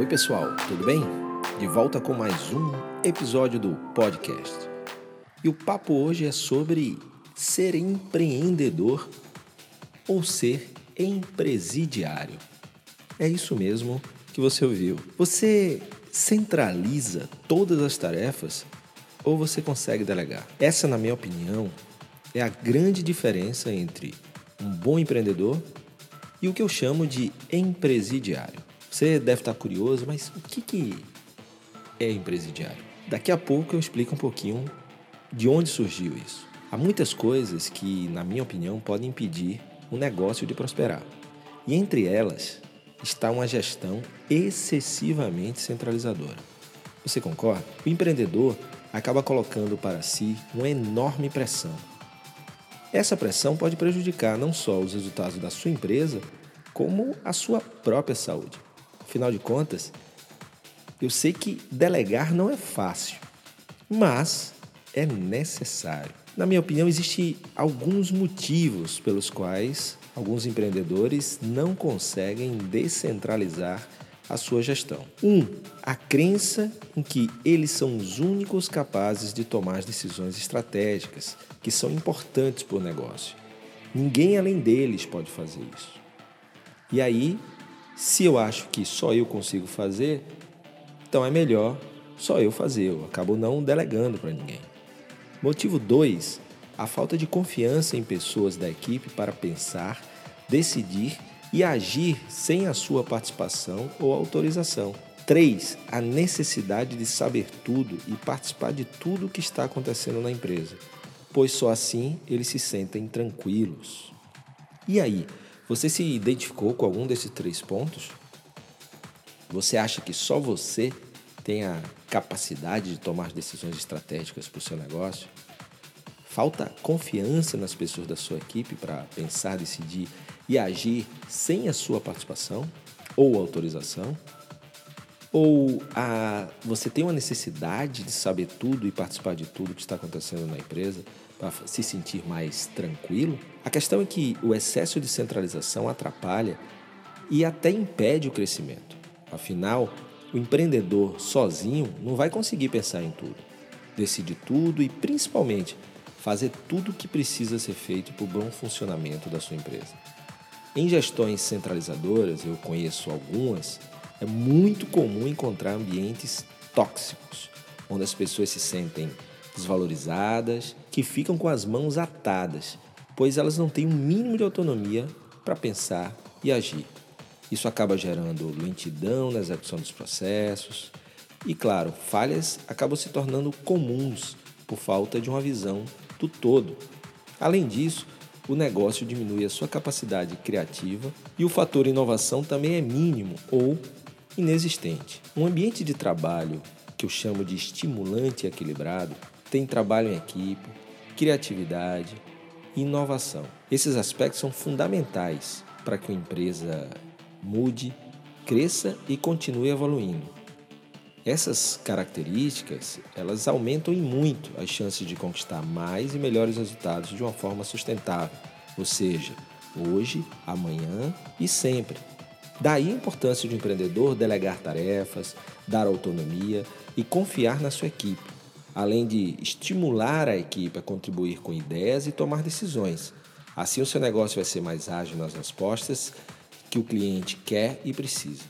Oi, pessoal, tudo bem? De volta com mais um episódio do podcast. E o papo hoje é sobre ser empreendedor ou ser empresidiário. É isso mesmo que você ouviu. Você centraliza todas as tarefas ou você consegue delegar? Essa, na minha opinião, é a grande diferença entre um bom empreendedor e o que eu chamo de empresidiário. Você deve estar curioso, mas o que, que é empresidiário? Daqui a pouco eu explico um pouquinho de onde surgiu isso. Há muitas coisas que, na minha opinião, podem impedir um negócio de prosperar. E entre elas está uma gestão excessivamente centralizadora. Você concorda? O empreendedor acaba colocando para si uma enorme pressão. Essa pressão pode prejudicar não só os resultados da sua empresa, como a sua própria saúde. Afinal de contas, eu sei que delegar não é fácil, mas é necessário. Na minha opinião, existem alguns motivos pelos quais alguns empreendedores não conseguem descentralizar a sua gestão. Um, a crença em que eles são os únicos capazes de tomar decisões estratégicas que são importantes para o negócio. Ninguém além deles pode fazer isso. E aí, se eu acho que só eu consigo fazer, então é melhor só eu fazer, eu acabo não delegando para ninguém. Motivo 2, a falta de confiança em pessoas da equipe para pensar, decidir e agir sem a sua participação ou autorização. 3. A necessidade de saber tudo e participar de tudo o que está acontecendo na empresa, pois só assim eles se sentem tranquilos. E aí, você se identificou com algum desses três pontos? Você acha que só você tem a capacidade de tomar decisões estratégicas para o seu negócio? Falta confiança nas pessoas da sua equipe para pensar, decidir e agir sem a sua participação ou autorização? Ou a, você tem uma necessidade de saber tudo e participar de tudo que está acontecendo na empresa para se sentir mais tranquilo? A questão é que o excesso de centralização atrapalha e até impede o crescimento. Afinal, o empreendedor sozinho não vai conseguir pensar em tudo, decidir tudo e, principalmente, fazer tudo o que precisa ser feito para o bom funcionamento da sua empresa. Em gestões centralizadoras, eu conheço algumas, é muito comum encontrar ambientes tóxicos, onde as pessoas se sentem desvalorizadas, que ficam com as mãos atadas, pois elas não têm o um mínimo de autonomia para pensar e agir. Isso acaba gerando lentidão na execução dos processos e, claro, falhas acabam se tornando comuns por falta de uma visão do todo. Além disso, o negócio diminui a sua capacidade criativa e o fator inovação também é mínimo ou inexistente. Um ambiente de trabalho que eu chamo de estimulante e equilibrado tem trabalho em equipe, criatividade inovação. Esses aspectos são fundamentais para que a empresa mude, cresça e continue evoluindo. Essas características, elas aumentam em muito as chances de conquistar mais e melhores resultados de uma forma sustentável, ou seja, hoje, amanhã e sempre. Daí a importância do empreendedor delegar tarefas, dar autonomia e confiar na sua equipe, além de estimular a equipe a contribuir com ideias e tomar decisões. Assim, o seu negócio vai ser mais ágil nas respostas que o cliente quer e precisa.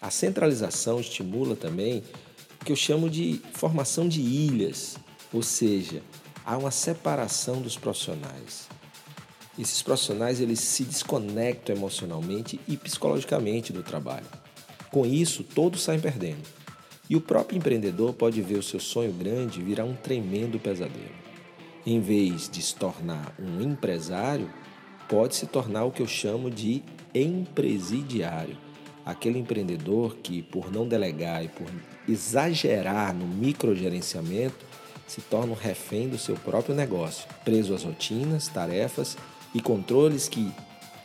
A centralização estimula também o que eu chamo de formação de ilhas, ou seja, há uma separação dos profissionais. Esses profissionais eles se desconectam emocionalmente e psicologicamente do trabalho. Com isso, todos saem perdendo. E o próprio empreendedor pode ver o seu sonho grande virar um tremendo pesadelo. Em vez de se tornar um empresário, pode se tornar o que eu chamo de empresidiário aquele empreendedor que, por não delegar e por exagerar no microgerenciamento, se torna um refém do seu próprio negócio, preso às rotinas, tarefas e controles que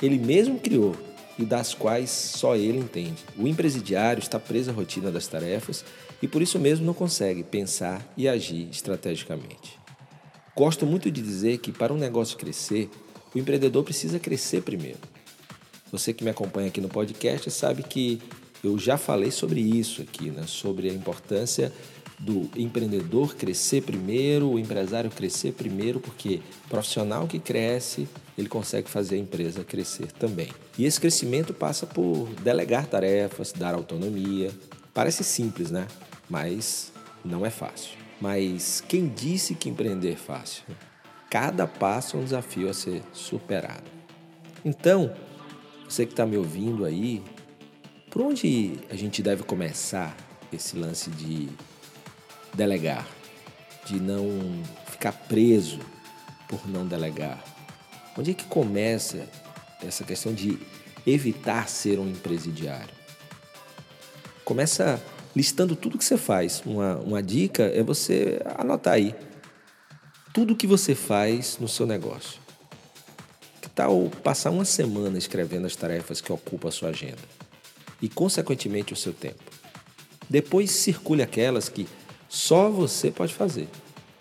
ele mesmo criou e das quais só ele entende. O empresidiário está preso à rotina das tarefas e por isso mesmo não consegue pensar e agir estrategicamente. Gosto muito de dizer que para um negócio crescer, o empreendedor precisa crescer primeiro. Você que me acompanha aqui no podcast sabe que Eu já falei sobre isso aqui, né? sobre a importância do empreendedor crescer primeiro, o empresário crescer primeiro, porque profissional que cresce, ele consegue fazer a empresa crescer também. E esse crescimento passa por delegar tarefas, dar autonomia. Parece simples, né? Mas não é fácil. Mas quem disse que empreender é fácil? Cada passo é um desafio a ser superado. Então, você que está me ouvindo aí, por onde a gente deve começar esse lance de delegar, de não ficar preso por não delegar? Onde é que começa essa questão de evitar ser um empresidiário? Começa listando tudo que você faz. Uma, uma dica é você anotar aí tudo que você faz no seu negócio. Que tal passar uma semana escrevendo as tarefas que ocupam a sua agenda e, consequentemente, o seu tempo? Depois circule aquelas que só você pode fazer.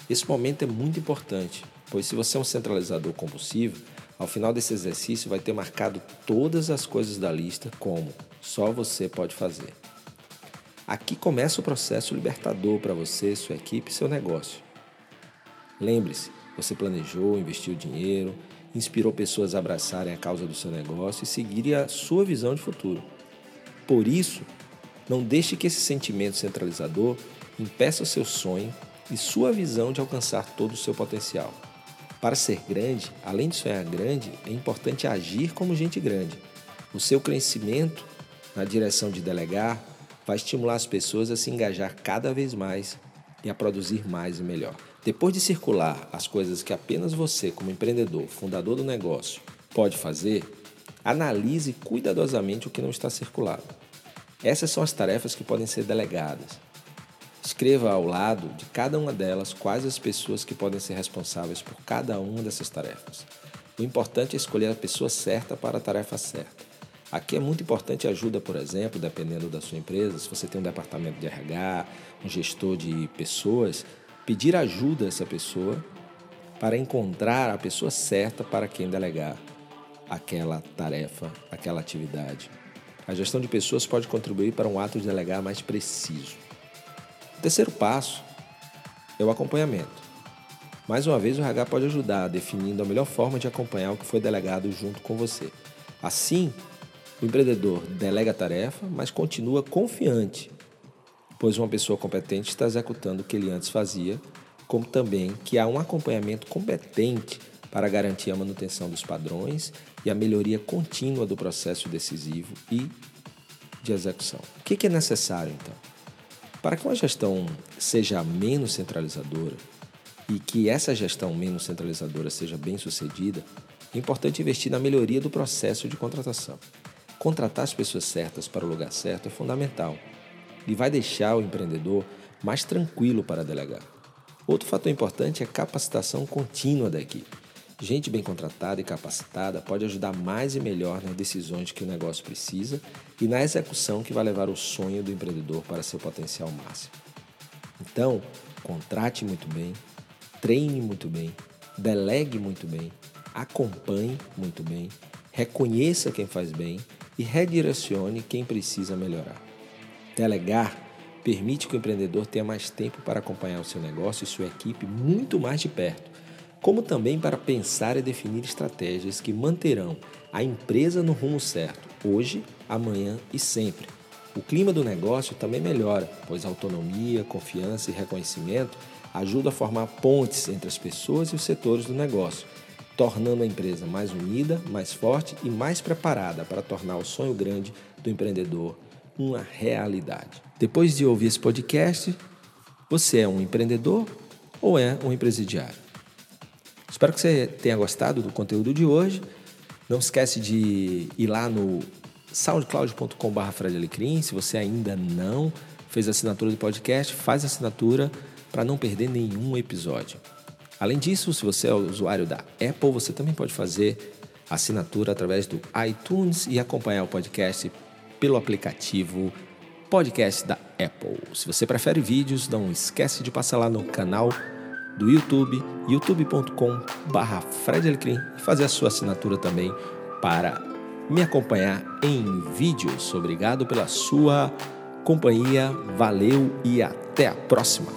Esse momento é muito importante, pois se você é um centralizador compulsivo, ao final desse exercício vai ter marcado todas as coisas da lista como só você pode fazer. Aqui começa o processo libertador para você, sua equipe e seu negócio. Lembre-se, você planejou, investiu dinheiro, inspirou pessoas a abraçarem a causa do seu negócio e seguirem a sua visão de futuro. Por isso, não deixe que esse sentimento centralizador impeça o seu sonho e sua visão de alcançar todo o seu potencial. Para ser grande, além de sonhar grande, é importante agir como gente grande. O seu crescimento na direção de delegar vai estimular as pessoas a se engajar cada vez mais e a produzir mais e melhor. Depois de circular as coisas que apenas você, como empreendedor, fundador do negócio, pode fazer, analise cuidadosamente o que não está circulado. Essas são as tarefas que podem ser delegadas. Escreva ao lado de cada uma delas quais as pessoas que podem ser responsáveis por cada uma dessas tarefas. O importante é escolher a pessoa certa para a tarefa certa. Aqui é muito importante a ajuda, por exemplo, dependendo da sua empresa, se você tem um departamento de RH, um gestor de pessoas, pedir ajuda a essa pessoa para encontrar a pessoa certa para quem delegar aquela tarefa, aquela atividade. A gestão de pessoas pode contribuir para um ato de delegar mais preciso. O terceiro passo é o acompanhamento. Mais uma vez, o RH pode ajudar definindo a melhor forma de acompanhar o que foi delegado junto com você. Assim, o empreendedor delega a tarefa, mas continua confiante, pois uma pessoa competente está executando o que ele antes fazia, como também que há um acompanhamento competente para garantir a manutenção dos padrões e a melhoria contínua do processo decisivo e de execução. O que é necessário então? Para que uma gestão seja menos centralizadora e que essa gestão menos centralizadora seja bem sucedida, é importante investir na melhoria do processo de contratação. Contratar as pessoas certas para o lugar certo é fundamental e vai deixar o empreendedor mais tranquilo para delegar. Outro fator importante é a capacitação contínua da equipe. Gente bem contratada e capacitada pode ajudar mais e melhor nas decisões que o negócio precisa e na execução que vai levar o sonho do empreendedor para seu potencial máximo. Então, contrate muito bem, treine muito bem, delegue muito bem, acompanhe muito bem, reconheça quem faz bem e redirecione quem precisa melhorar. Delegar permite que o empreendedor tenha mais tempo para acompanhar o seu negócio e sua equipe muito mais de perto como também para pensar e definir estratégias que manterão a empresa no rumo certo, hoje, amanhã e sempre. O clima do negócio também melhora, pois autonomia, confiança e reconhecimento ajudam a formar pontes entre as pessoas e os setores do negócio, tornando a empresa mais unida, mais forte e mais preparada para tornar o sonho grande do empreendedor uma realidade. Depois de ouvir esse podcast, você é um empreendedor ou é um empresidiário? Espero que você tenha gostado do conteúdo de hoje. Não esquece de ir lá no soundcloud.com.br se você ainda não fez a assinatura do podcast, faz a assinatura para não perder nenhum episódio. Além disso, se você é usuário da Apple, você também pode fazer assinatura através do iTunes e acompanhar o podcast pelo aplicativo Podcast da Apple. Se você prefere vídeos, não esquece de passar lá no canal do YouTube, youtube.com/barra e fazer a sua assinatura também para me acompanhar em vídeos. Obrigado pela sua companhia, valeu e até a próxima!